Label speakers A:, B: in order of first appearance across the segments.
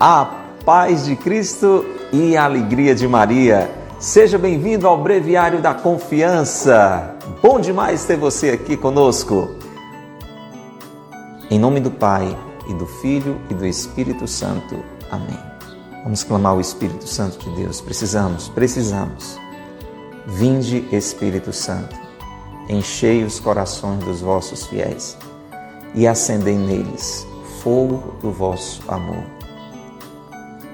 A: A paz de Cristo e a alegria de Maria. Seja bem-vindo ao Breviário da Confiança. Bom demais ter você aqui conosco. Em nome do Pai e do Filho e do Espírito Santo. Amém. Vamos clamar o Espírito Santo de Deus. Precisamos, precisamos. Vinde, Espírito Santo, enchei os corações dos vossos fiéis e acendei neles fogo do vosso amor.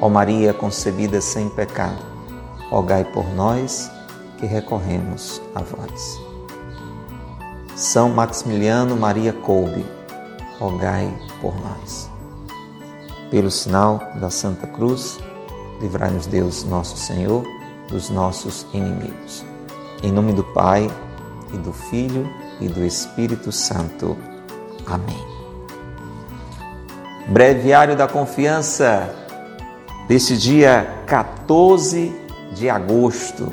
A: Ó Maria concebida sem pecado, rogai por nós que recorremos a vós. São Maximiliano Maria Kolbe, rogai por nós. Pelo sinal da Santa Cruz, livrai-nos Deus, nosso Senhor, dos nossos inimigos. Em nome do Pai, e do Filho, e do Espírito Santo. Amém. Breviário da Confiança deste dia 14 de agosto,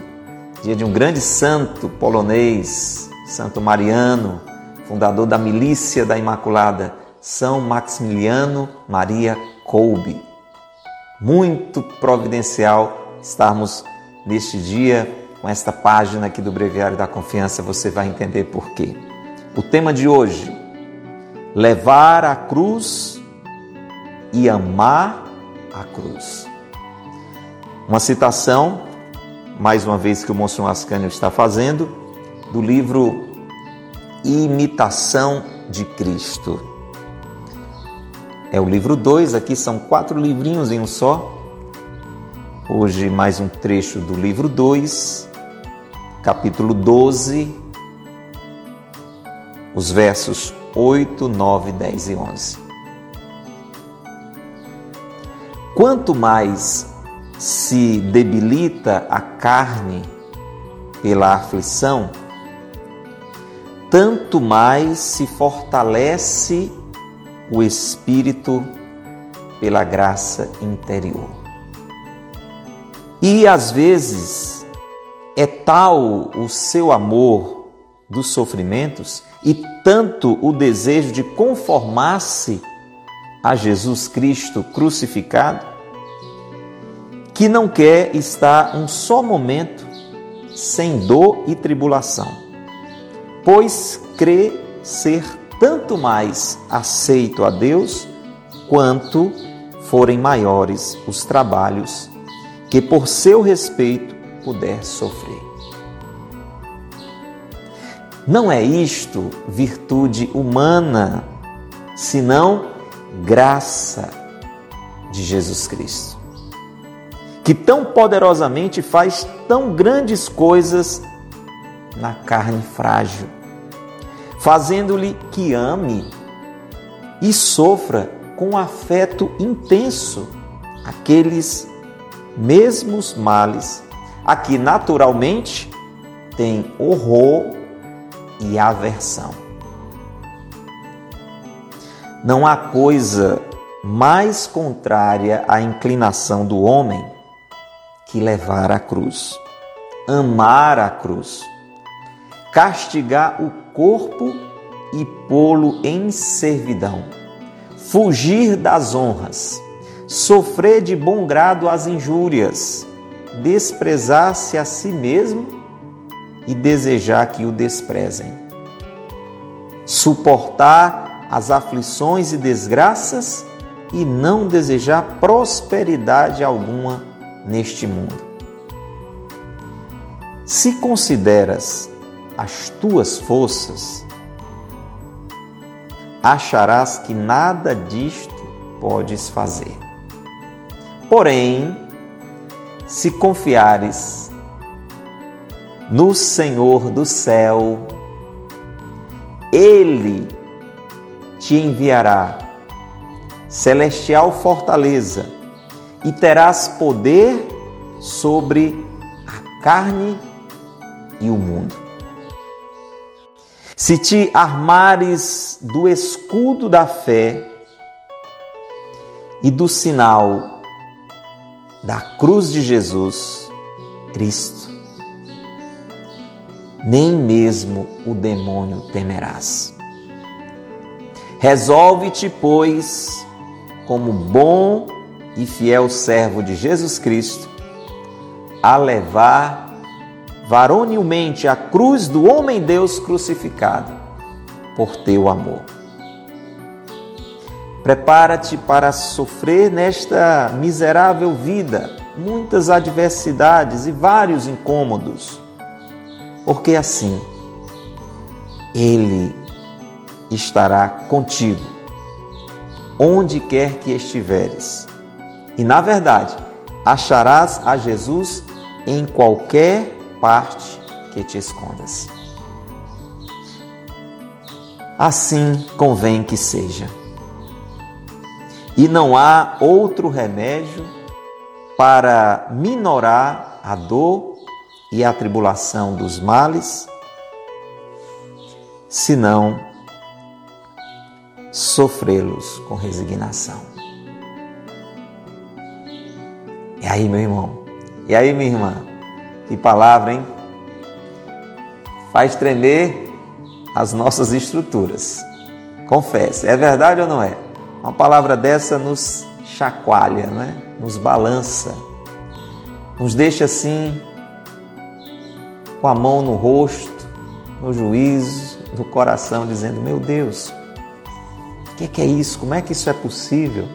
A: dia de um grande santo polonês, Santo Mariano, fundador da Milícia da Imaculada, São Maximiliano Maria Kolbe. Muito providencial estarmos neste dia com esta página aqui do Breviário da Confiança, você vai entender por quê. O tema de hoje: levar a cruz e amar a cruz. Uma citação, mais uma vez que o Monsenhor Ascânio está fazendo, do livro Imitação de Cristo. É o livro 2, aqui são quatro livrinhos em um só. Hoje mais um trecho do livro 2, capítulo 12, os versos 8, 9, 10 e 11. Quanto mais se debilita a carne pela aflição, tanto mais se fortalece o espírito pela graça interior. E às vezes é tal o seu amor dos sofrimentos e tanto o desejo de conformar-se a Jesus Cristo crucificado, que não quer estar um só momento sem dor e tribulação, pois crê ser tanto mais aceito a Deus quanto forem maiores os trabalhos que por seu respeito puder sofrer. Não é isto virtude humana, senão graça de Jesus Cristo, que tão poderosamente faz tão grandes coisas na carne frágil, fazendo-lhe que ame e sofra com afeto intenso aqueles mesmos males a que naturalmente tem horror e aversão. Não há coisa mais contrária à inclinação do homem que levar a cruz, amar a cruz, castigar o corpo e pô-lo em servidão, fugir das honras, sofrer de bom grado as injúrias, desprezar-se a si mesmo e desejar que o desprezem, suportar as aflições e desgraças e não desejar prosperidade alguma neste mundo. Se consideras as tuas forças, acharás que nada disto podes fazer. Porém, se confiares no Senhor do céu, Ele te enviará celestial fortaleza, e terás poder sobre a carne e o mundo. Se te armares do escudo da fé e do sinal da cruz de Jesus Cristo, nem mesmo o demônio temerás. Resolve-te, pois, como bom e fiel servo de Jesus Cristo, a levar varonilmente a cruz do homem-deus crucificado por teu amor. Prepara-te para sofrer nesta miserável vida muitas adversidades e vários incômodos, porque assim Ele estará contigo, onde quer que estiveres. E na verdade, acharás a Jesus em qualquer parte que te escondas. Assim convém que seja. E não há outro remédio para minorar a dor e a tribulação dos males, senão sofrê-los com resignação. E aí, meu irmão? E aí, minha irmã? Que palavra, hein? Faz tremer as nossas estruturas. Confesse, é verdade ou não é? Uma palavra dessa nos chacoalha, né? nos balança, nos deixa assim, com a mão no rosto, no juízo, no coração, dizendo: Meu Deus, o que, que é isso? Como é que isso é possível?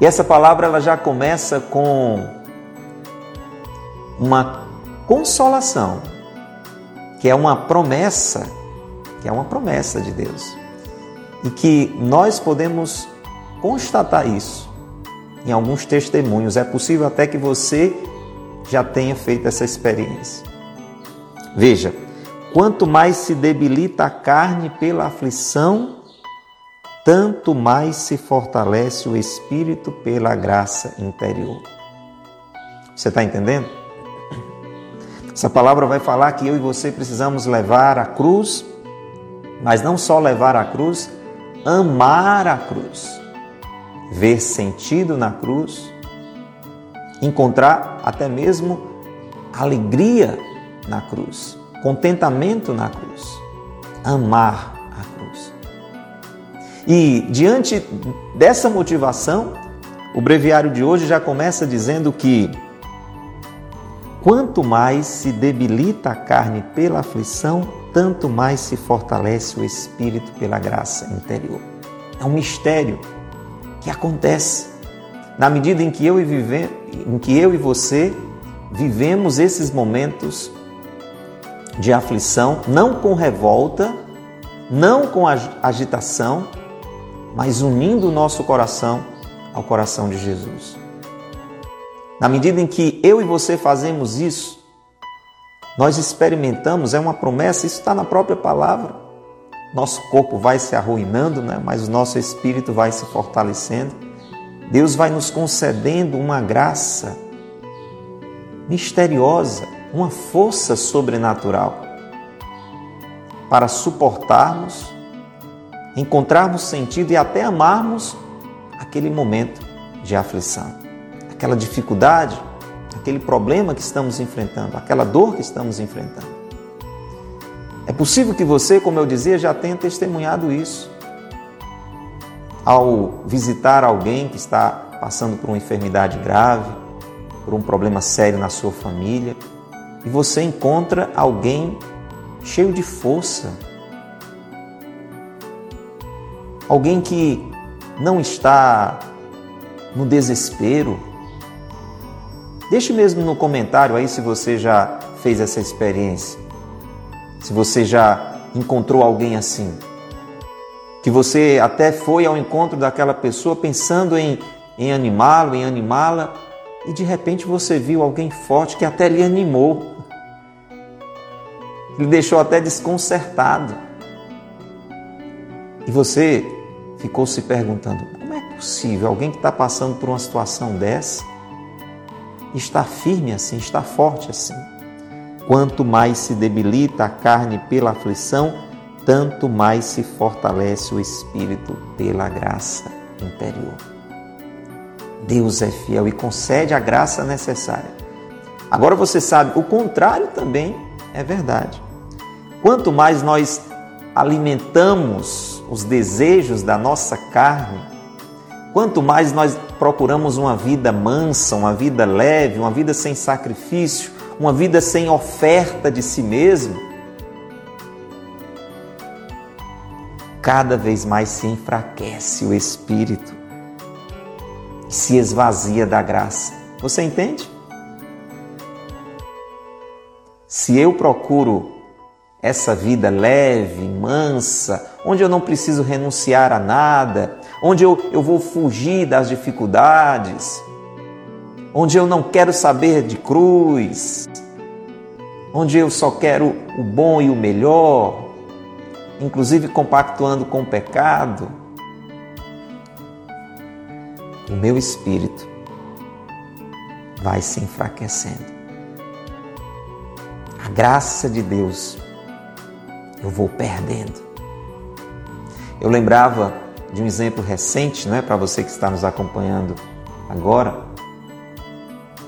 A: E essa palavra ela já começa com uma consolação, que é uma promessa, que é uma promessa de Deus. E que nós podemos constatar isso em alguns testemunhos. É possível até que você já tenha feito essa experiência. Veja, quanto mais se debilita a carne pela aflição, tanto mais se fortalece o espírito pela graça interior. Você está entendendo? Essa palavra vai falar que eu e você precisamos levar a cruz, mas não só levar a cruz, amar a cruz, ver sentido na cruz, encontrar até mesmo alegria na cruz, contentamento na cruz, amar e diante dessa motivação, o breviário de hoje já começa dizendo que quanto mais se debilita a carne pela aflição, tanto mais se fortalece o espírito pela graça interior. É um mistério que acontece na medida em que eu e, vive, em que eu e você vivemos esses momentos de aflição, não com revolta, não com agitação, mas unindo o nosso coração ao coração de Jesus. Na medida em que eu e você fazemos isso, nós experimentamos, é uma promessa, isso está na própria palavra. Nosso corpo vai se arruinando, né? mas o nosso espírito vai se fortalecendo. Deus vai nos concedendo uma graça misteriosa, uma força sobrenatural para suportarmos encontrarmos sentido e até amarmos aquele momento de aflição, aquela dificuldade, aquele problema que estamos enfrentando, aquela dor que estamos enfrentando. É possível que você, como eu dizia, já tenha testemunhado isso. Ao visitar alguém que está passando por uma enfermidade grave, por um problema sério na sua família, e você encontra alguém cheio de força, alguém que não está no desespero. Deixe mesmo no comentário aí se você já fez essa experiência. Se você já encontrou alguém assim. Que você até foi ao encontro daquela pessoa pensando em, em animá-lo, em animá-la, e de repente você viu alguém forte que até lhe animou. Lhe deixou até desconcertado. E você ficou se perguntando: como é possível alguém que está passando por uma situação dessa estar firme assim, estar forte assim? Quanto mais se debilita a carne pela aflição, tanto mais se fortalece o espírito pela graça interior. Deus é fiel e concede a graça necessária. Agora você sabe, o contrário também é verdade. Quanto mais nós alimentamos os desejos da nossa carne, quanto mais nós procuramos uma vida mansa, uma vida leve, uma vida sem sacrifício, uma vida sem oferta de si mesmo, cada vez mais se enfraquece o espírito, se esvazia da graça. Você entende? Se eu procuro essa vida leve, mansa, onde eu não preciso renunciar a nada, onde eu, eu vou fugir das dificuldades, onde eu não quero saber de cruz, onde eu só quero o bom e o melhor, inclusive compactuando com o pecado, o meu espírito vai se enfraquecendo. A graça de Deus eu vou perdendo. Eu lembrava de um exemplo recente, não é para você que está nos acompanhando agora,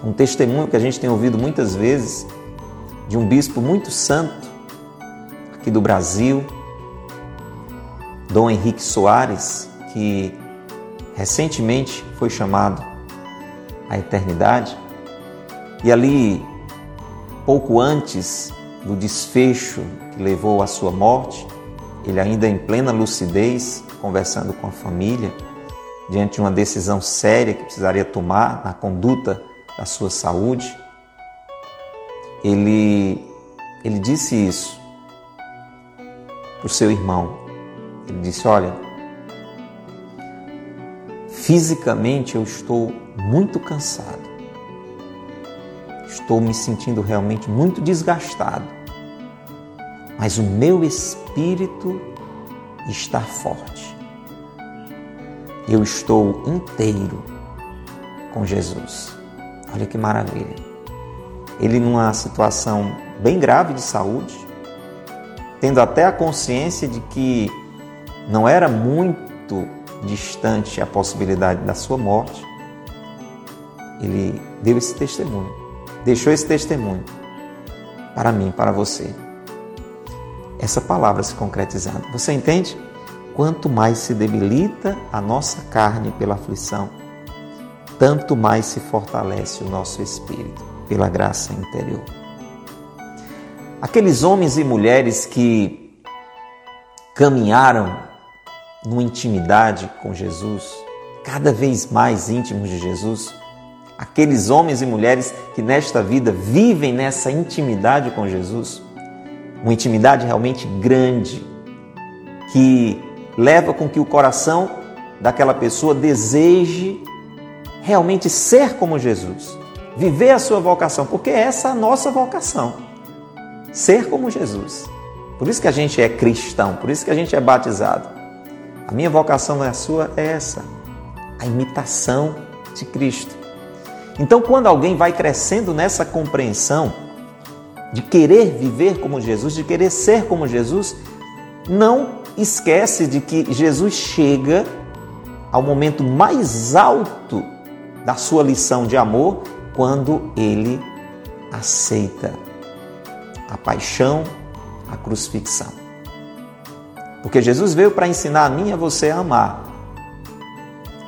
A: um testemunho que a gente tem ouvido muitas vezes de um bispo muito santo aqui do Brasil, Dom Henrique Soares, que recentemente foi chamado à eternidade. E ali, pouco antes do desfecho que levou à sua morte, ele ainda em plena lucidez, conversando com a família, diante de uma decisão séria que precisaria tomar na conduta da sua saúde, ele, ele disse isso para o seu irmão. Ele disse: Olha, fisicamente eu estou muito cansado, estou me sentindo realmente muito desgastado mas o meu espírito está forte. Eu estou inteiro com Jesus. Olha que maravilha. Ele, numa situação bem grave de saúde, tendo até a consciência de que não era muito distante a possibilidade da sua morte, ele deu esse testemunho, deixou esse testemunho para mim, para você essa palavra se concretizando. Você entende? Quanto mais se debilita a nossa carne pela aflição, tanto mais se fortalece o nosso espírito pela graça interior. Aqueles homens e mulheres que caminharam numa intimidade com Jesus, cada vez mais íntimos de Jesus, aqueles homens e mulheres que nesta vida vivem nessa intimidade com Jesus, uma intimidade realmente grande que leva com que o coração daquela pessoa deseje realmente ser como Jesus, viver a sua vocação, porque essa é a nossa vocação, ser como Jesus. Por isso que a gente é cristão, por isso que a gente é batizado. A minha vocação é a sua, é essa, a imitação de Cristo. Então, quando alguém vai crescendo nessa compreensão, de querer viver como Jesus, de querer ser como Jesus, não esquece de que Jesus chega ao momento mais alto da sua lição de amor quando ele aceita a paixão, a crucifixão. Porque Jesus veio para ensinar a mim e a você a amar.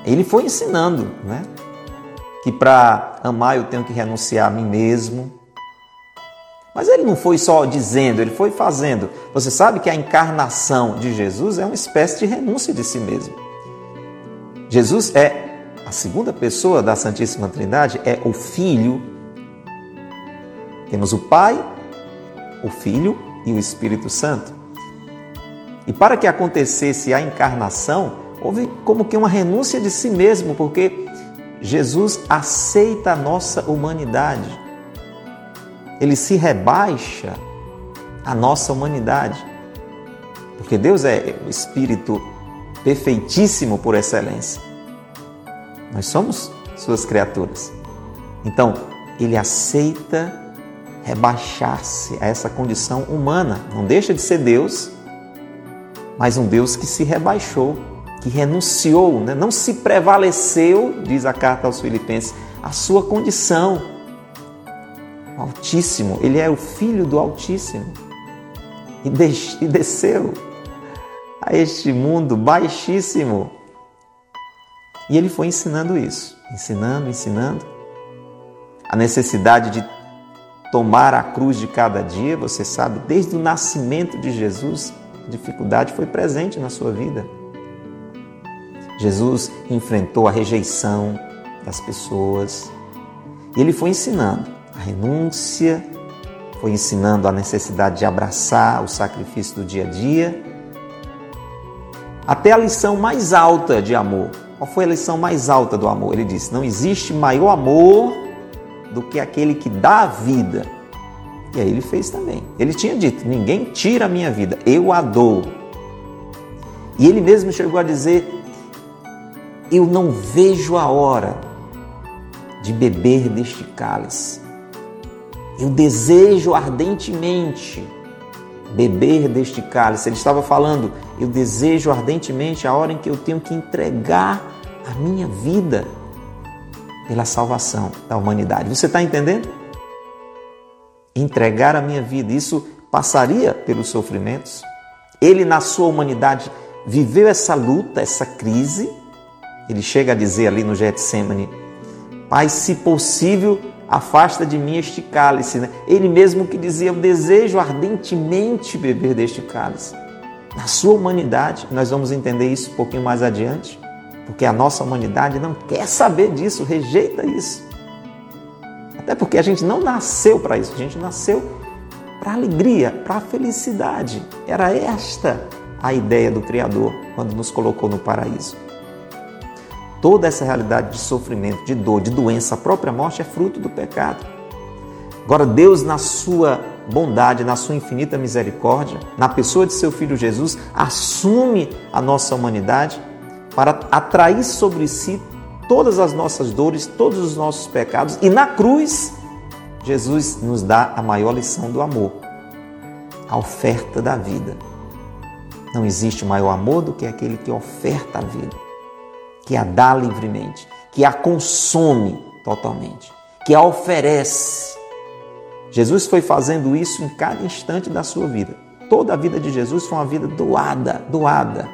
A: Ele foi ensinando, né? Que para amar eu tenho que renunciar a mim mesmo, mas ele não foi só dizendo, ele foi fazendo. Você sabe que a encarnação de Jesus é uma espécie de renúncia de si mesmo. Jesus é a segunda pessoa da Santíssima Trindade, é o Filho. Temos o Pai, o Filho e o Espírito Santo. E para que acontecesse a encarnação, houve como que uma renúncia de si mesmo, porque Jesus aceita a nossa humanidade ele se rebaixa à nossa humanidade. Porque Deus é o espírito perfeitíssimo por excelência. Nós somos suas criaturas. Então, ele aceita rebaixar-se a essa condição humana. Não deixa de ser Deus, mas um Deus que se rebaixou, que renunciou, né? não se prevaleceu, diz a carta aos Filipenses, a sua condição. Altíssimo, ele é o filho do Altíssimo e, e desceu a este mundo baixíssimo. E ele foi ensinando isso, ensinando, ensinando. A necessidade de tomar a cruz de cada dia, você sabe, desde o nascimento de Jesus, a dificuldade foi presente na sua vida. Jesus enfrentou a rejeição das pessoas e ele foi ensinando a renúncia, foi ensinando a necessidade de abraçar o sacrifício do dia a dia, até a lição mais alta de amor. Qual foi a lição mais alta do amor? Ele disse: Não existe maior amor do que aquele que dá a vida. E aí ele fez também. Ele tinha dito: Ninguém tira a minha vida, eu a dou. E ele mesmo chegou a dizer: Eu não vejo a hora de beber deste cálice. Eu desejo ardentemente beber deste cálice. Ele estava falando: Eu desejo ardentemente a hora em que eu tenho que entregar a minha vida pela salvação da humanidade. Você está entendendo? Entregar a minha vida, isso passaria pelos sofrimentos. Ele, na sua humanidade, viveu essa luta, essa crise. Ele chega a dizer ali no Getsemane: Pai, se possível, afasta de mim este cálice. Né? Ele mesmo que dizia: Eu desejo ardentemente beber deste cálice. Na sua humanidade, nós vamos entender isso um pouquinho mais adiante, porque a nossa humanidade não quer saber disso, rejeita isso. Até porque a gente não nasceu para isso, a gente nasceu para alegria, para felicidade. Era esta a ideia do Criador quando nos colocou no paraíso. Toda essa realidade de sofrimento, de dor, de doença, a própria morte é fruto do pecado. Agora, Deus, na sua bondade, na sua infinita misericórdia, na pessoa de seu Filho Jesus, assume a nossa humanidade para atrair sobre si todas as nossas dores, todos os nossos pecados, e na cruz, Jesus nos dá a maior lição do amor, a oferta da vida. Não existe maior amor do que aquele que oferta a vida que a dá livremente, que a consome totalmente, que a oferece. Jesus foi fazendo isso em cada instante da sua vida. Toda a vida de Jesus foi uma vida doada, doada.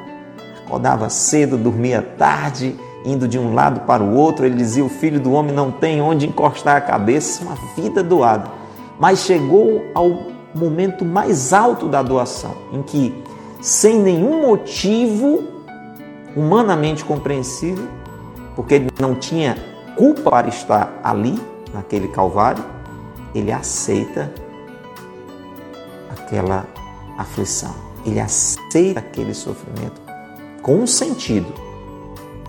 A: Acordava cedo, dormia tarde, indo de um lado para o outro. Ele dizia: O filho do homem não tem onde encostar a cabeça. Uma vida doada. Mas chegou ao momento mais alto da doação, em que, sem nenhum motivo, humanamente compreensível, porque ele não tinha culpa para estar ali, naquele Calvário, ele aceita aquela aflição, ele aceita aquele sofrimento com um sentido.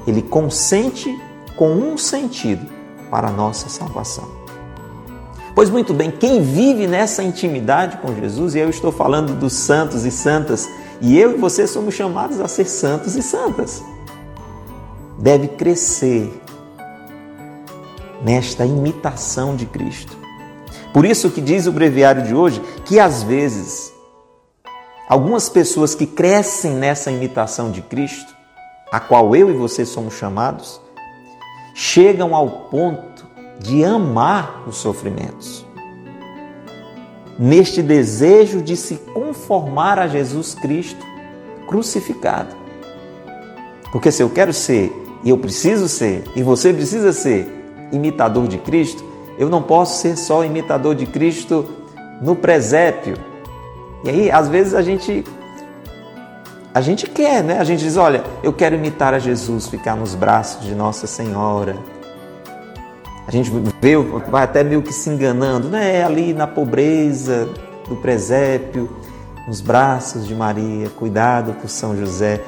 A: Ele consente com um sentido para a nossa salvação. Pois muito bem, quem vive nessa intimidade com Jesus, e eu estou falando dos santos e santas e eu e você somos chamados a ser santos e santas. Deve crescer nesta imitação de Cristo. Por isso que diz o breviário de hoje que às vezes algumas pessoas que crescem nessa imitação de Cristo, a qual eu e você somos chamados, chegam ao ponto de amar os sofrimentos neste desejo de se conformar a Jesus Cristo crucificado. Porque se eu quero ser, e eu preciso ser, e você precisa ser imitador de Cristo, eu não posso ser só imitador de Cristo no presépio. E aí, às vezes a gente a gente quer, né? A gente diz, olha, eu quero imitar a Jesus, ficar nos braços de Nossa Senhora, a gente vê, vai até meio que se enganando, né? Ali na pobreza do presépio, nos braços de Maria, cuidado por São José.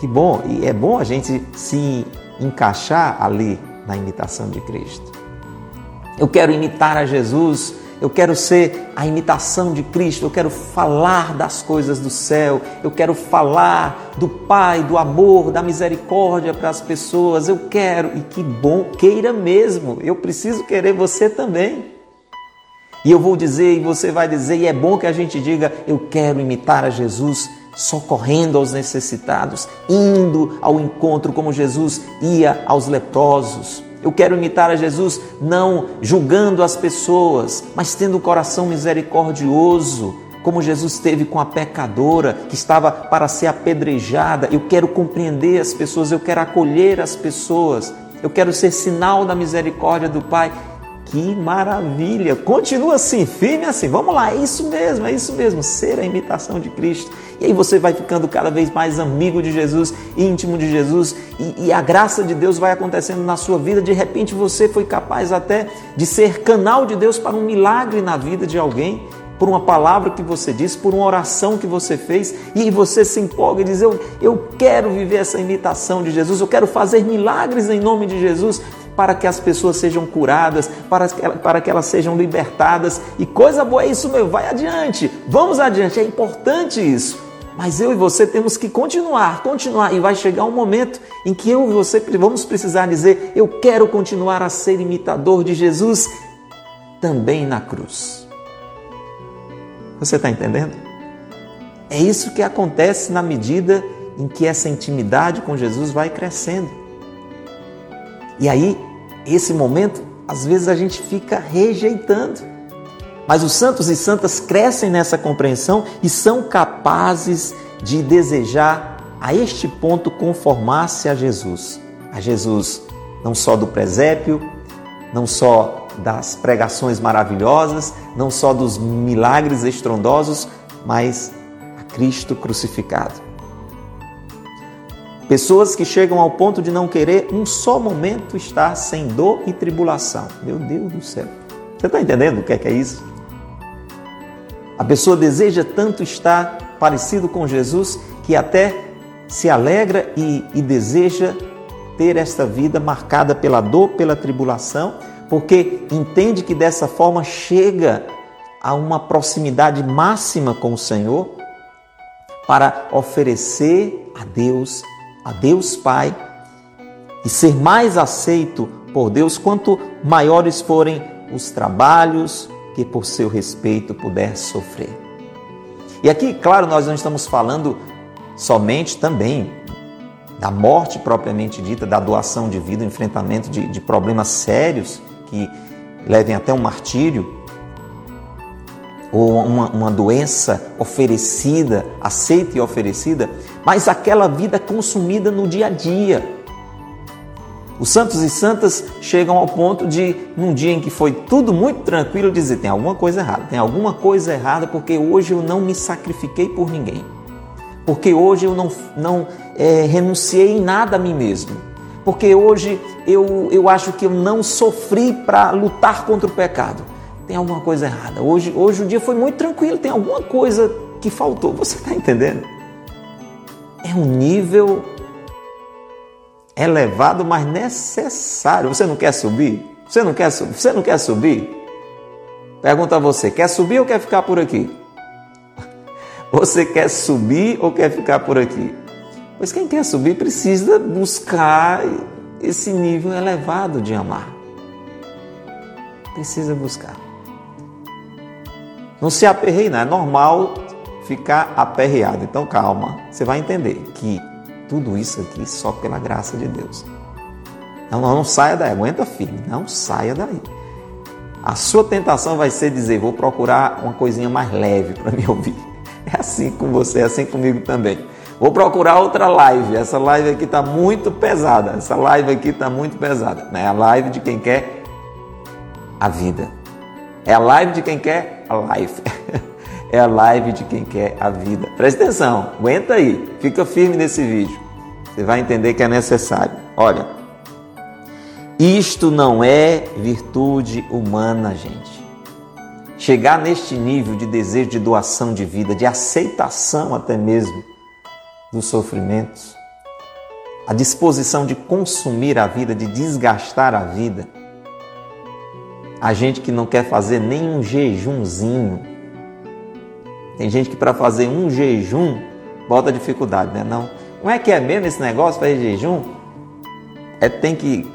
A: Que bom, e é bom a gente se encaixar ali na imitação de Cristo. Eu quero imitar a Jesus eu quero ser a imitação de Cristo, eu quero falar das coisas do céu, eu quero falar do Pai, do amor, da misericórdia para as pessoas, eu quero, e que bom, queira mesmo, eu preciso querer você também. E eu vou dizer, e você vai dizer, e é bom que a gente diga: eu quero imitar a Jesus, socorrendo aos necessitados, indo ao encontro como Jesus ia aos leprosos. Eu quero imitar a Jesus não julgando as pessoas, mas tendo um coração misericordioso, como Jesus teve com a pecadora que estava para ser apedrejada. Eu quero compreender as pessoas, eu quero acolher as pessoas, eu quero ser sinal da misericórdia do Pai. Que maravilha! Continua assim, firme assim. Vamos lá, é isso mesmo, é isso mesmo, ser a imitação de Cristo. E aí você vai ficando cada vez mais amigo de Jesus, íntimo de Jesus, e, e, a graça de Deus vai acontecendo na sua vida. De repente você foi capaz até de ser canal de Deus para um milagre na vida de alguém, por uma palavra que você disse, por uma oração que você fez, e você se empolga e diz: Eu, eu quero viver essa imitação de Jesus, eu quero fazer milagres em nome de Jesus para que as pessoas sejam curadas, para que, para que elas sejam libertadas. E coisa boa é isso, meu, vai adiante, vamos adiante, é importante isso. Mas eu e você temos que continuar, continuar, e vai chegar um momento em que eu e você vamos precisar dizer: Eu quero continuar a ser imitador de Jesus também na cruz. Você está entendendo? É isso que acontece na medida em que essa intimidade com Jesus vai crescendo. E aí, esse momento, às vezes a gente fica rejeitando. Mas os santos e santas crescem nessa compreensão e são capazes de desejar a este ponto conformar-se a Jesus. A Jesus, não só do presépio, não só das pregações maravilhosas, não só dos milagres estrondosos, mas a Cristo crucificado. Pessoas que chegam ao ponto de não querer um só momento estar sem dor e tribulação. Meu Deus do céu. Você está entendendo o que é, que é isso? A pessoa deseja tanto estar parecido com Jesus que até se alegra e, e deseja ter esta vida marcada pela dor, pela tribulação, porque entende que dessa forma chega a uma proximidade máxima com o Senhor para oferecer a Deus a Deus Pai e ser mais aceito por Deus quanto maiores forem os trabalhos que por seu respeito puder sofrer. E aqui, claro, nós não estamos falando somente também da morte propriamente dita, da doação de vida, enfrentamento de, de problemas sérios que levem até um martírio, ou uma, uma doença oferecida, aceita e oferecida, mas aquela vida consumida no dia a dia. Os santos e santas chegam ao ponto de, num dia em que foi tudo muito tranquilo, dizer: tem alguma coisa errada, tem alguma coisa errada porque hoje eu não me sacrifiquei por ninguém, porque hoje eu não, não é, renunciei em nada a mim mesmo, porque hoje eu, eu acho que eu não sofri para lutar contra o pecado tem alguma coisa errada. Hoje, hoje o dia foi muito tranquilo, tem alguma coisa que faltou. Você está entendendo? É um nível elevado, mas necessário. Você não quer subir? Você não quer, você não quer subir? Pergunta a você: quer subir ou quer ficar por aqui? Você quer subir ou quer ficar por aqui? Pois quem quer subir precisa buscar esse nível elevado de amar. Precisa buscar. Não se aperreie, não. É normal ficar aperreado. Então calma, você vai entender que tudo isso aqui só pela graça de Deus. Não, não, saia daí, aguenta firme, não saia daí. A sua tentação vai ser dizer: vou procurar uma coisinha mais leve para me ouvir. É assim com você, é assim comigo também. Vou procurar outra live. Essa live aqui está muito pesada. Essa live aqui está muito pesada. É a live de quem quer a vida. É a live de quem quer a life. é a live de quem quer a vida. Presta atenção, aguenta aí, fica firme nesse vídeo. Você vai entender que é necessário. Olha, isto não é virtude humana, gente. Chegar neste nível de desejo de doação de vida, de aceitação até mesmo dos sofrimentos, a disposição de consumir a vida, de desgastar a vida a gente que não quer fazer nem um jejumzinho. Tem gente que para fazer um jejum bota dificuldade, né? Não. Como é que é mesmo esse negócio fazer jejum? É tem que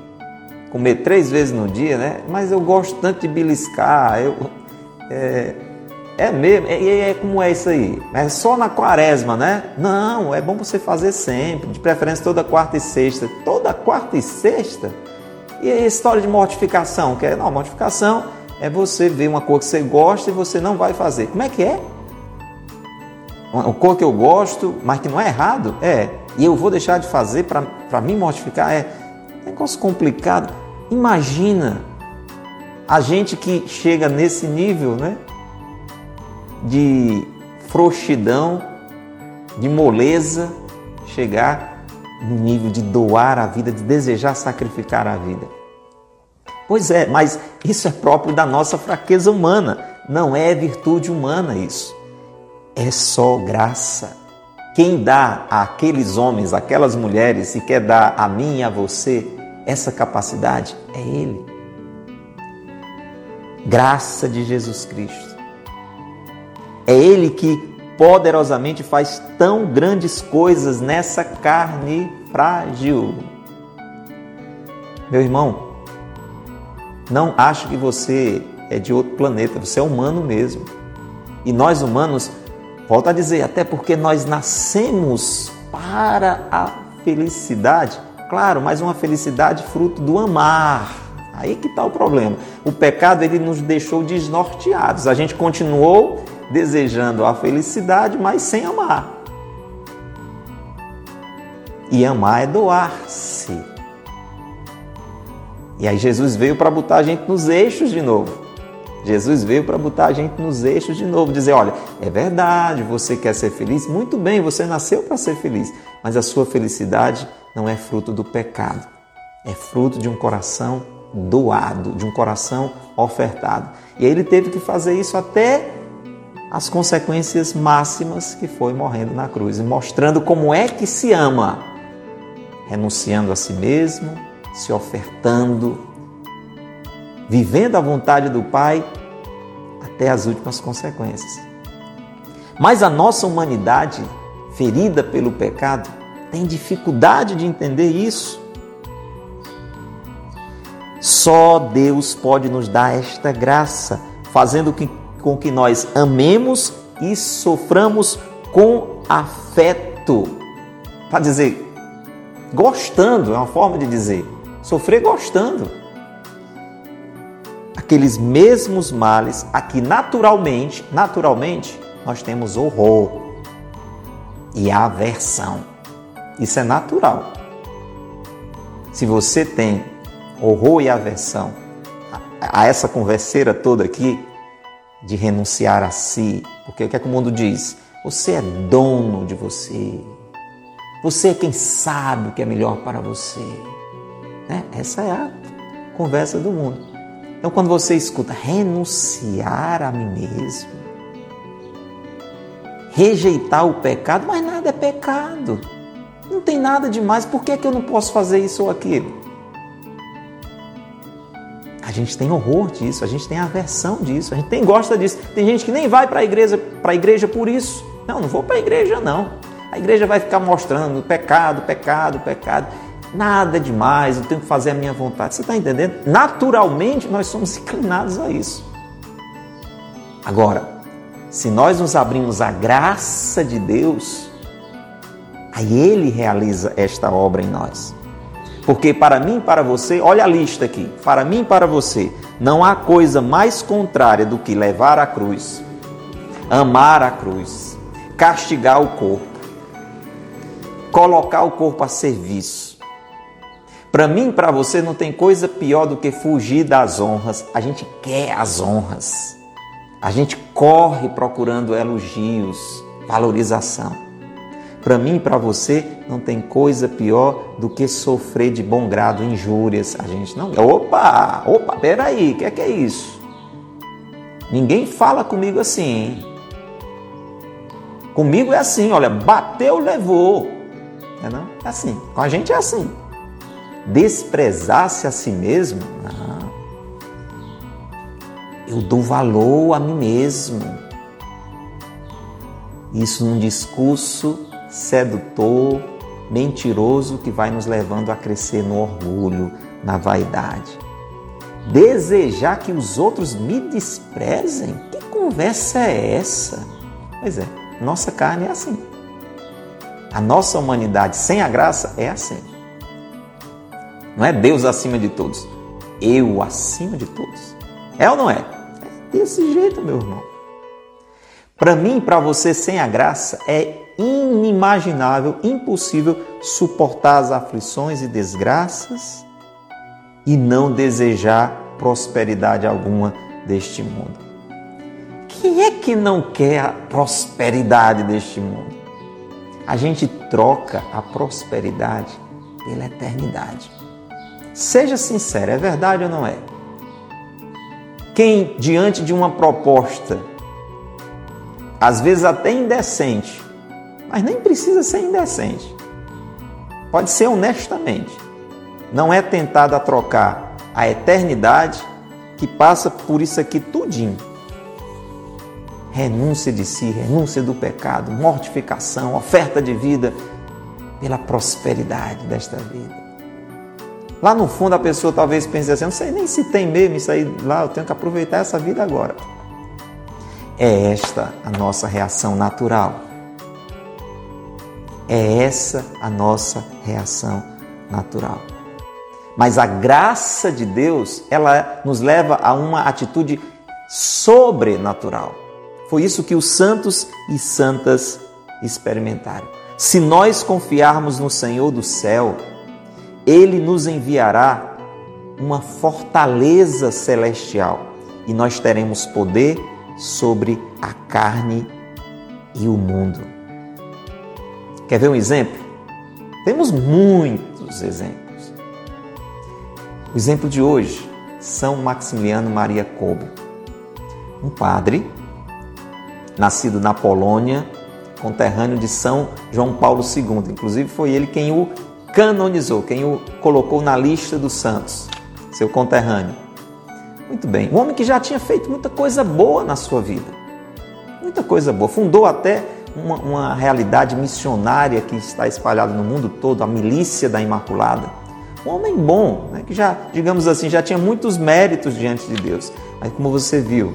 A: comer três vezes no dia, né? Mas eu gosto tanto de beliscar, eu, é, é mesmo, e é, é, como é isso aí? É só na quaresma, né? Não, é bom você fazer sempre, de preferência toda quarta e sexta. Toda quarta e sexta? E a história de mortificação? Que é, não, mortificação é você ver uma cor que você gosta e você não vai fazer. Como é que é? Uma cor que eu gosto, mas que não é errado? É. E eu vou deixar de fazer para me mortificar? É. Negócio complicado. Imagina a gente que chega nesse nível, né? de frouxidão, de moleza, chegar no nível de doar a vida, de desejar sacrificar a vida. Pois é, mas isso é próprio da nossa fraqueza humana, não é virtude humana isso. É só graça. Quem dá àqueles homens, àquelas mulheres e quer dar a mim e a você essa capacidade é Ele. Graça de Jesus Cristo. É Ele que poderosamente faz tão grandes coisas nessa carne frágil. Meu irmão, não acho que você é de outro planeta, você é humano mesmo. E nós humanos, volto a dizer, até porque nós nascemos para a felicidade, claro, mas uma felicidade fruto do amar. Aí que está o problema. O pecado ele nos deixou desnorteados. A gente continuou desejando a felicidade, mas sem amar. E amar é doar-se. E aí Jesus veio para botar a gente nos eixos de novo. Jesus veio para botar a gente nos eixos de novo, dizer, olha, é verdade, você quer ser feliz? Muito bem, você nasceu para ser feliz, mas a sua felicidade não é fruto do pecado. É fruto de um coração doado, de um coração ofertado. E aí ele teve que fazer isso até as consequências máximas que foi morrendo na cruz e mostrando como é que se ama, renunciando a si mesmo, se ofertando, vivendo a vontade do Pai até as últimas consequências. Mas a nossa humanidade, ferida pelo pecado, tem dificuldade de entender isso. Só Deus pode nos dar esta graça, fazendo que com que nós amemos e soframos com afeto. Para dizer, gostando, é uma forma de dizer. Sofrer gostando. Aqueles mesmos males a que naturalmente, naturalmente, nós temos horror e aversão. Isso é natural. Se você tem horror e aversão a essa converseira toda aqui, de renunciar a si, porque o que é que o mundo diz? Você é dono de você. Você é quem sabe o que é melhor para você. Né? Essa é a conversa do mundo. Então, quando você escuta renunciar a mim mesmo, rejeitar o pecado, mas nada é pecado. Não tem nada demais. Por que, é que eu não posso fazer isso ou aquilo? A gente tem horror disso, a gente tem aversão disso, a gente tem gosta disso. Tem gente que nem vai para a igreja, para a igreja por isso. Não, não vou para a igreja não. A igreja vai ficar mostrando pecado, pecado, pecado. Nada demais, eu tenho que fazer a minha vontade. Você está entendendo? Naturalmente nós somos inclinados a isso. Agora, se nós nos abrimos à graça de Deus, aí Ele realiza esta obra em nós. Porque para mim e para você, olha a lista aqui, para mim e para você, não há coisa mais contrária do que levar a cruz, amar a cruz, castigar o corpo, colocar o corpo a serviço. Para mim e para você não tem coisa pior do que fugir das honras. A gente quer as honras. A gente corre procurando elogios, valorização. Para mim e para você não tem coisa pior do que sofrer de bom grado injúrias. A gente não. Opa, opa, peraí, o que é que é isso? Ninguém fala comigo assim. Comigo é assim, olha, bateu, levou. É não? É assim. Com a gente é assim. Desprezar-se a si mesmo, não. Eu dou valor a mim mesmo. Isso num discurso sedutor, mentiroso que vai nos levando a crescer no orgulho, na vaidade. Desejar que os outros me desprezem? Que conversa é essa? Pois é, nossa carne é assim. A nossa humanidade sem a graça é assim. Não é Deus acima de todos, eu acima de todos. É ou não é? É desse jeito, meu irmão. Para mim para você, sem a graça, é inimaginável, impossível suportar as aflições e desgraças e não desejar prosperidade alguma deste mundo. Quem é que não quer a prosperidade deste mundo? A gente troca a prosperidade pela eternidade. Seja sincero, é verdade ou não é? Quem, diante de uma proposta, às vezes até indecente, mas nem precisa ser indecente, pode ser honestamente, não é tentado a trocar a eternidade que passa por isso aqui tudinho. Renúncia de si, renúncia do pecado, mortificação, oferta de vida pela prosperidade desta vida. Lá no fundo a pessoa talvez pense assim, não sei nem se tem mesmo isso aí lá, eu tenho que aproveitar essa vida agora. É esta a nossa reação natural. É essa a nossa reação natural. Mas a graça de Deus, ela nos leva a uma atitude sobrenatural. Foi isso que os santos e santas experimentaram. Se nós confiarmos no Senhor do céu, ele nos enviará uma fortaleza celestial e nós teremos poder sobre a carne e o mundo. Quer ver um exemplo? Temos muitos exemplos. O exemplo de hoje, São Maximiliano Maria Kolbe, um padre nascido na Polônia, conterrâneo de São João Paulo II. Inclusive foi ele quem o canonizou, quem o colocou na lista dos santos, seu conterrâneo. Muito bem, um homem que já tinha feito muita coisa boa na sua vida, muita coisa boa. Fundou até uma, uma realidade missionária que está espalhada no mundo todo, a Milícia da Imaculada um homem bom, né, que já, digamos assim, já tinha muitos méritos diante de Deus. Mas como você viu,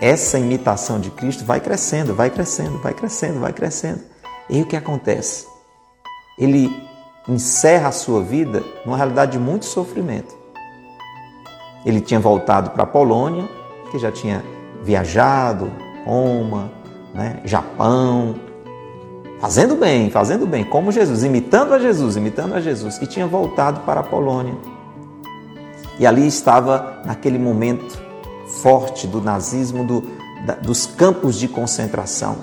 A: essa imitação de Cristo vai crescendo, vai crescendo, vai crescendo, vai crescendo. E o que acontece? Ele encerra a sua vida numa realidade de muito sofrimento. Ele tinha voltado para a Polônia, que já tinha viajado, Roma, né, Japão, fazendo bem, fazendo bem, como Jesus, imitando a Jesus, imitando a Jesus, e tinha voltado para a Polônia. E ali estava naquele momento forte do nazismo, do, da, dos campos de concentração.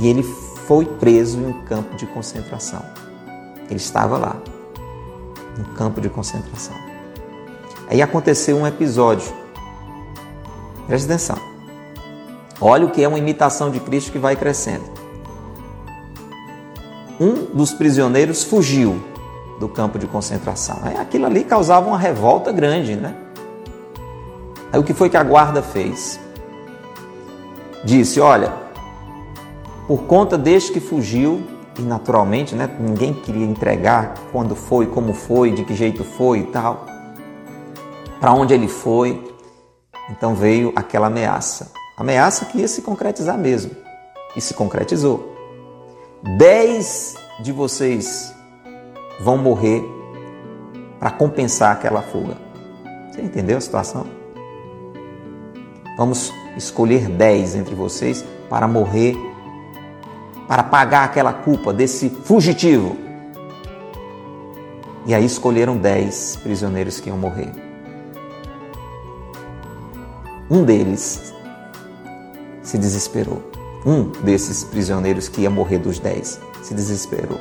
A: E ele foi preso em um campo de concentração. Ele estava lá, no campo de concentração. Aí aconteceu um episódio. Presta atenção. Olha o que é uma imitação de Cristo que vai crescendo um dos prisioneiros fugiu do campo de concentração. Aquilo ali causava uma revolta grande, né? Aí o que foi que a guarda fez? Disse: Olha, por conta deste que fugiu, e naturalmente, né, ninguém queria entregar quando foi, como foi, de que jeito foi e tal, para onde ele foi. Então veio aquela ameaça. Ameaça que ia se concretizar mesmo. E se concretizou dez de vocês vão morrer para compensar aquela fuga. Você entendeu a situação? Vamos escolher dez entre vocês para morrer, para pagar aquela culpa desse fugitivo. E aí escolheram dez prisioneiros que iam morrer. Um deles se desesperou. Um desses prisioneiros que ia morrer dos dez se desesperou,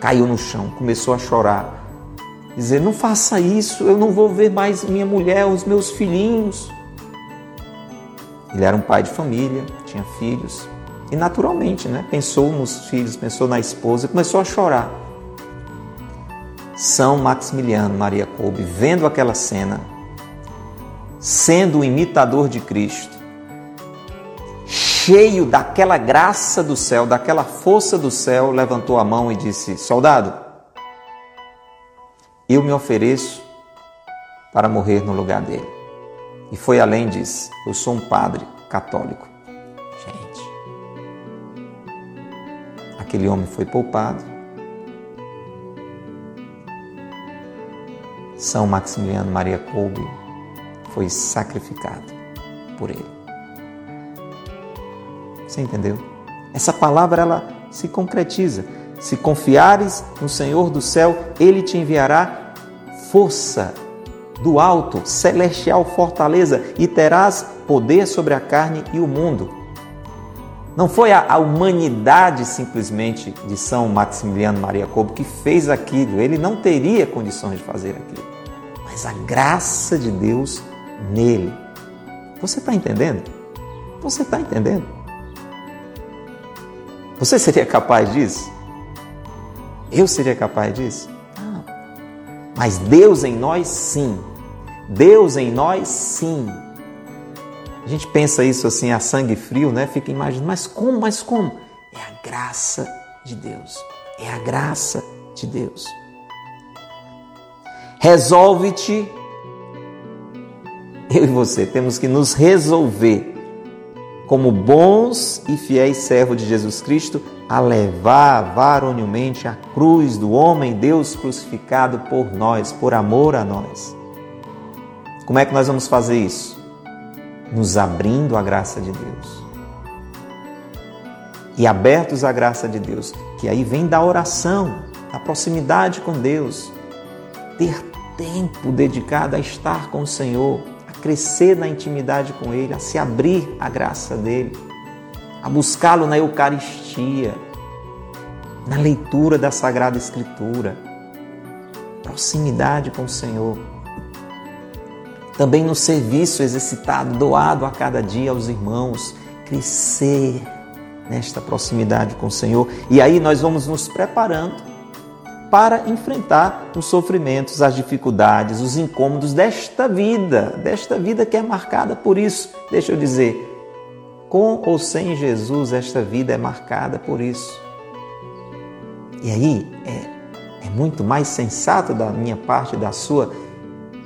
A: caiu no chão, começou a chorar, dizer: Não faça isso, eu não vou ver mais minha mulher, os meus filhinhos. Ele era um pai de família, tinha filhos e, naturalmente, né, pensou nos filhos, pensou na esposa começou a chorar. São Maximiliano Maria Kolbe, vendo aquela cena, sendo um imitador de Cristo, cheio daquela graça do céu, daquela força do céu, levantou a mão e disse: Soldado, eu me ofereço para morrer no lugar dele. E foi além disse: Eu sou um padre católico. Gente, aquele homem foi poupado. São Maximiliano Maria Kolbe foi sacrificado por ele. Você entendeu? Essa palavra ela se concretiza. Se confiares no Senhor do céu, ele te enviará força do alto, celestial fortaleza e terás poder sobre a carne e o mundo. Não foi a, humanidade simplesmente de São Maximiliano Maria Cobo que fez aquilo, ele não teria condições de fazer aquilo, mas a graça de Deus nele. Você está entendendo? Você está entendendo? Você seria capaz disso? Eu seria capaz disso? Não. Mas Deus em nós, sim. Deus em nós, sim. A gente pensa isso assim a sangue frio, né? Fica imaginando, mas como, mas como? É a graça de Deus. É a graça de Deus. Resolve-te. Eu e você temos que nos resolver como bons e fiéis servos de Jesus Cristo, a levar varonilmente a cruz do homem Deus crucificado por nós, por amor a nós. Como é que nós vamos fazer isso? Nos abrindo à graça de Deus. E abertos à graça de Deus, que aí vem da oração, a proximidade com Deus, ter tempo dedicado a estar com o Senhor, crescer na intimidade com Ele, a se abrir à graça dele, a buscá-lo na Eucaristia, na leitura da Sagrada Escritura, proximidade com o Senhor. Também no serviço exercitado, doado a cada dia aos irmãos, crescer nesta proximidade com o Senhor. E aí nós vamos nos preparando para enfrentar os sofrimentos, as dificuldades, os incômodos desta vida, desta vida que é marcada por isso. Deixa eu dizer, com ou sem Jesus, esta vida é marcada por isso. E aí é, é muito mais sensato da minha parte, da sua,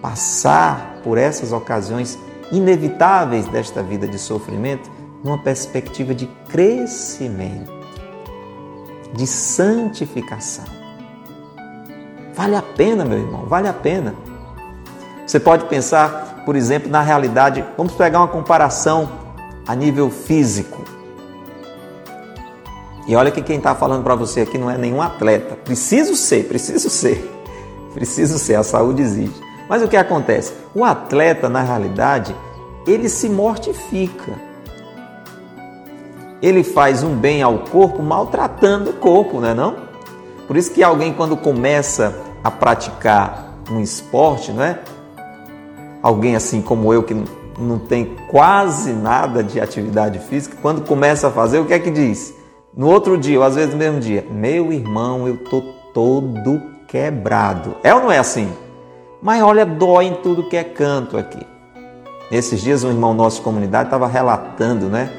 A: passar por essas ocasiões inevitáveis desta vida de sofrimento numa perspectiva de crescimento, de santificação. Vale a pena, meu irmão, vale a pena. Você pode pensar, por exemplo, na realidade, vamos pegar uma comparação a nível físico. E olha que quem está falando para você aqui não é nenhum atleta. Preciso ser, preciso ser. Preciso ser, a saúde exige. Mas o que acontece? O atleta, na realidade, ele se mortifica. Ele faz um bem ao corpo maltratando o corpo, não é não? Por isso que alguém quando começa a praticar um esporte, não é? Alguém assim como eu que não tem quase nada de atividade física, quando começa a fazer, o que é que diz? No outro dia, ou às vezes no mesmo dia, meu irmão, eu tô todo quebrado. É ou não é assim? Mas olha, dói em tudo que é canto aqui. Nesses dias, um irmão nosso de comunidade estava relatando, né?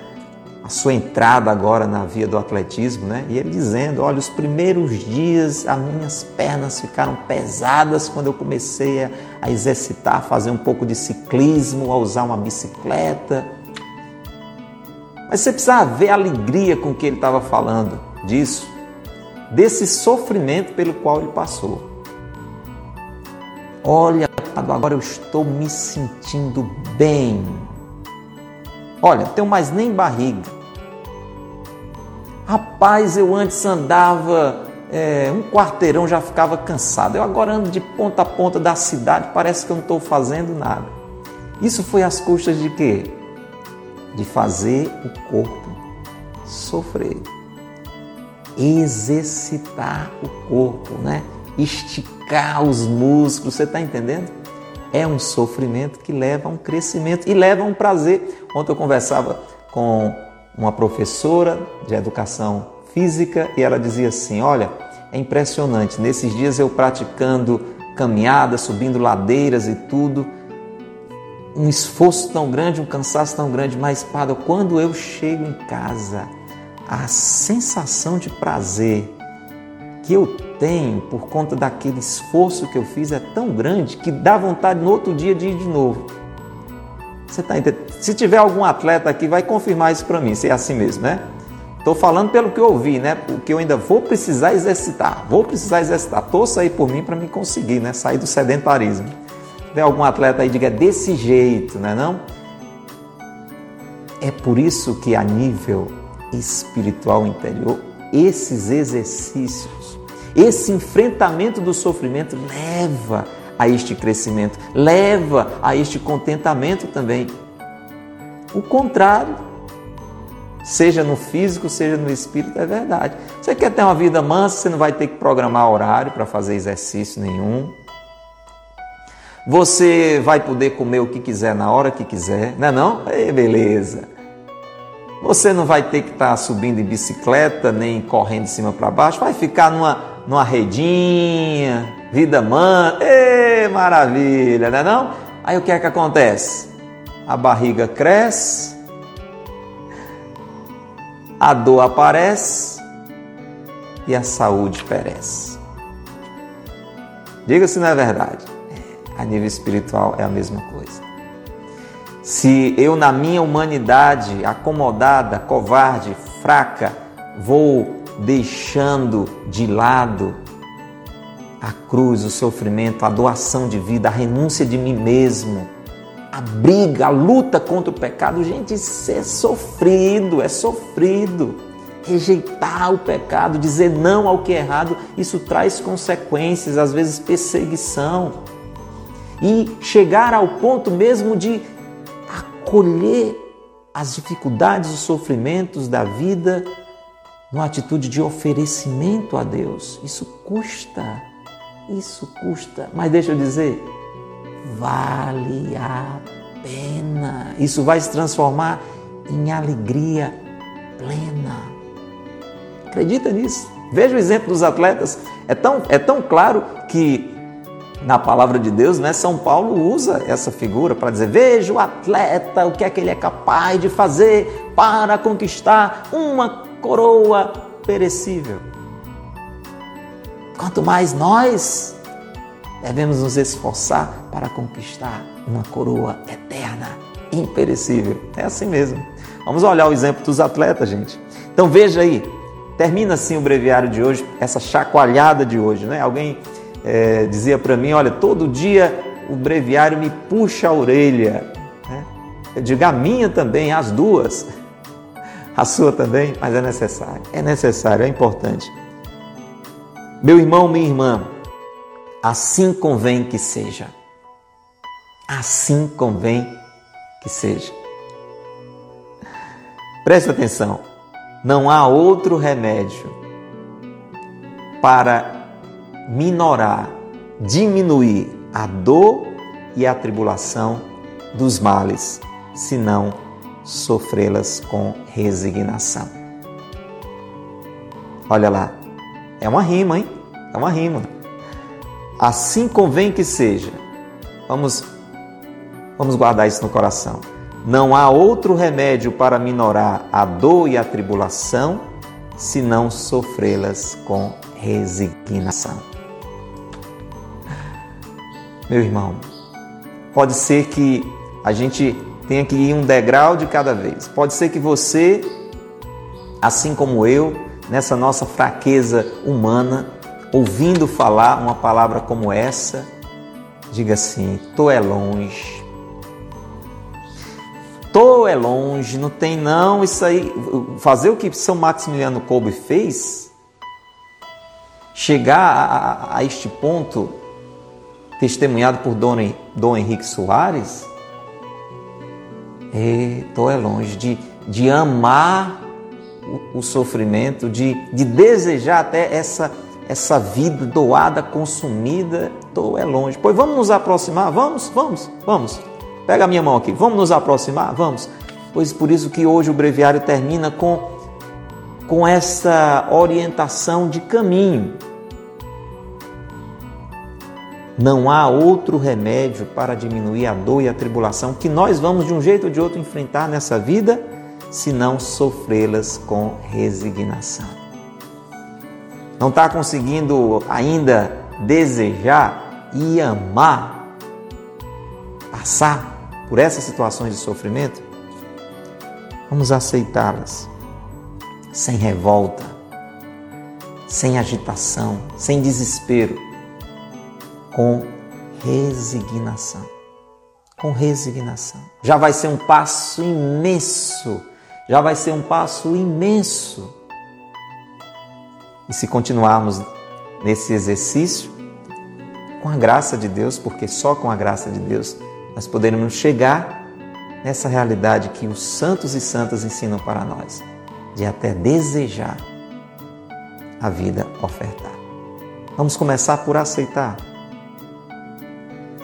A: A sua entrada agora na via do atletismo, né? E ele dizendo: Olha, os primeiros dias as minhas pernas ficaram pesadas quando eu comecei a, a exercitar, a fazer um pouco de ciclismo, a usar uma bicicleta. Mas você precisa ver a alegria com que ele estava falando disso, desse sofrimento pelo qual ele passou. Olha, agora eu estou me sentindo bem. Olha, tenho mais nem barriga. Rapaz, eu antes andava é, um quarteirão, já ficava cansado. Eu agora ando de ponta a ponta da cidade, parece que eu não estou fazendo nada. Isso foi às custas de quê? De fazer o corpo sofrer. Exercitar o corpo, né? Esticar os músculos, você está entendendo? É um sofrimento que leva a um crescimento e leva a um prazer. Ontem eu conversava com uma professora de educação física e ela dizia assim: Olha, é impressionante, nesses dias eu praticando caminhada, subindo ladeiras e tudo, um esforço tão grande, um cansaço tão grande, mas, Padre, quando eu chego em casa, a sensação de prazer que eu tenho por conta daquele esforço que eu fiz é tão grande que dá vontade no outro dia de ir de novo. Você tá entendendo? Se tiver algum atleta aqui, vai confirmar isso para mim, se é assim mesmo, né? Estou falando pelo que eu ouvi, né? Porque eu ainda vou precisar exercitar, vou precisar exercitar. Torça aí por mim para me conseguir, né? Sair do sedentarismo. Se tiver algum atleta aí, diga é desse jeito, né? Não? É por isso que a nível espiritual interior, esses exercícios, esse enfrentamento do sofrimento leva a este crescimento, leva a este contentamento também. O contrário, seja no físico, seja no espírito, é verdade. Você quer ter uma vida mansa, você não vai ter que programar horário para fazer exercício nenhum. Você vai poder comer o que quiser na hora que quiser, não é não? Ei, beleza. Você não vai ter que estar subindo em bicicleta, nem correndo de cima para baixo, vai ficar numa, numa redinha, vida mansa. Maravilha, não é não? Aí o que é que acontece? A barriga cresce, a dor aparece e a saúde perece. Diga se não é verdade. A nível espiritual é a mesma coisa. Se eu, na minha humanidade acomodada, covarde, fraca, vou deixando de lado a cruz, o sofrimento, a doação de vida, a renúncia de mim mesmo, a briga, a luta contra o pecado, gente, isso é sofrido, é sofrido. Rejeitar o pecado, dizer não ao que é errado, isso traz consequências, às vezes perseguição. E chegar ao ponto mesmo de acolher as dificuldades, os sofrimentos da vida numa atitude de oferecimento a Deus. Isso custa, isso custa. Mas deixa eu dizer, vale a pena. Isso vai se transformar em alegria plena. Acredita nisso? Veja o exemplo dos atletas. É tão, é tão claro que na palavra de Deus, né, São Paulo usa essa figura para dizer: veja o atleta, o que é que ele é capaz de fazer para conquistar uma coroa perecível. Quanto mais nós devemos nos esforçar para conquistar uma coroa eterna, imperecível. É assim mesmo. Vamos olhar o exemplo dos atletas, gente. Então veja aí, termina assim o breviário de hoje, essa chacoalhada de hoje, né? Alguém é, dizia para mim: olha, todo dia o breviário me puxa a orelha. Né? Eu digo, a minha também, as duas. A sua também, mas é necessário. É necessário, é importante. Meu irmão, minha irmã, assim convém que seja. Assim convém que seja. Preste atenção, não há outro remédio para minorar, diminuir a dor e a tribulação dos males, senão sofrê-las com resignação. Olha lá, é uma rima, hein? É uma rima. Assim convém que seja. Vamos vamos guardar isso no coração. Não há outro remédio para minorar a dor e a tribulação senão sofrê-las com resignação meu irmão, pode ser que a gente tenha que ir um degrau de cada vez. Pode ser que você, assim como eu, nessa nossa fraqueza humana, ouvindo falar uma palavra como essa, diga assim: tô é longe. Tô é longe, não tem não, isso aí, fazer o que São Maximiliano Kolbe fez, chegar a, a, este ponto testemunhado por Dom, Dom Henrique Soares, estou é longe de, de amar o, o sofrimento, de, de desejar até essa, essa vida doada, consumida, estou é longe. Pois vamos nos aproximar? Vamos, vamos, vamos. Pega a minha mão aqui, vamos nos aproximar? Vamos. Pois por isso que hoje o breviário termina com, com essa orientação de caminho Não há outro remédio para diminuir a dor e a tribulação que nós vamos de um jeito ou de outro enfrentar nessa vida, se não sofrê-las com resignação. Não está conseguindo ainda desejar e amar, passar por essas situações de sofrimento? Vamos aceitá-las sem revolta, sem agitação, sem desespero com resignação. Com resignação. Já vai ser um passo imenso. Já vai ser um passo imenso. E se continuarmos nesse exercício, com a graça de Deus, porque só com a graça de Deus nós poderemos chegar nessa realidade que os santos e santas ensinam para nós, de até desejar a vida ofertada. Vamos começar por aceitar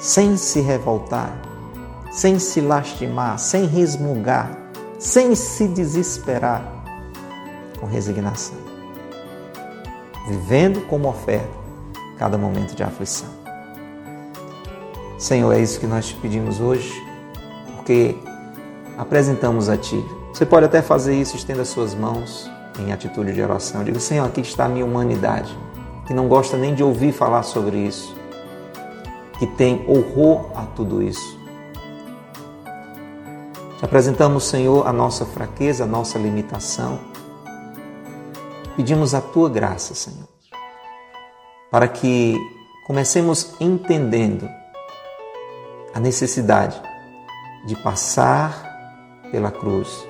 A: sem se revoltar, sem se lastimar, sem resmungar, sem se desesperar, com resignação, vivendo como oferta cada momento de aflição. Senhor, é isso que nós te pedimos hoje, porque apresentamos a Ti. Você pode até fazer isso, estenda suas mãos em atitude de oração. Diga, Senhor, aqui está a minha humanidade, que não gosta nem de ouvir falar sobre isso que tem horror a tudo isso. Te apresentamos, Senhor, a nossa fraqueza, a nossa limitação. Pedimos a tua graça, Senhor, para que comecemos entendendo a necessidade de passar pela cruz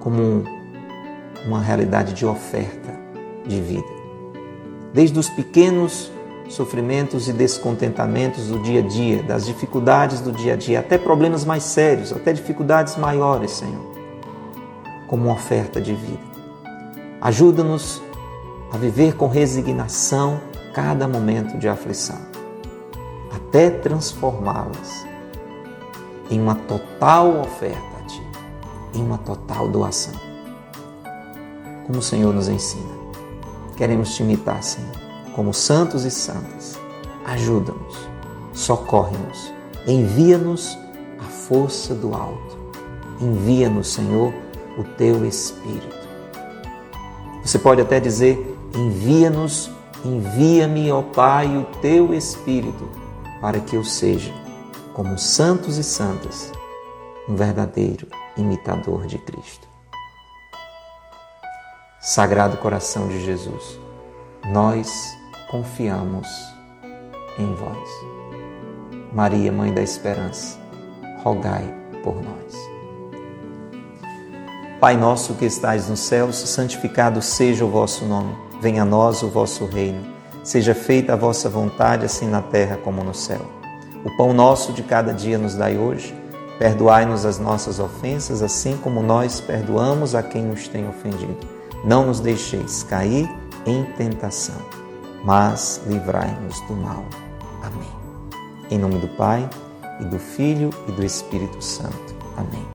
A: como uma realidade de oferta de vida. Desde os pequenos sofrimentos e descontentamentos do dia a dia, das dificuldades do dia a dia, até problemas mais sérios, até dificuldades maiores, Senhor, como uma oferta de vida. Ajuda-nos a viver com resignação cada momento de aflição, até transformá-las em uma total oferta a Ti, em uma total doação. Como o Senhor nos ensina. Queremos te imitar, Senhor como santos e santas. Ajuda-nos, socorre-nos, envia-nos a força do alto. Envia-nos, Senhor, o teu Espírito. Você pode até dizer: envia-nos, envia-me, ó Pai, o teu Espírito, para que eu seja, como santos e santas, um verdadeiro imitador de Cristo. Sagrado coração de Jesus, nós confiamos em vós. Maria, Mãe da Esperança, rogai por nós. Pai nosso que estais nos céus, santificado seja o vosso nome. Venha a nós o vosso reino. Seja feita a vossa vontade, assim na terra como no céu. O pão nosso de cada dia nos dai hoje. Perdoai-nos as nossas ofensas, assim como nós perdoamos a quem nos tem ofendido. Não nos deixeis cair em tentação mas livrai-nos do mal. Amém. Em nome do Pai, e do Filho e do Espírito Santo. Amém.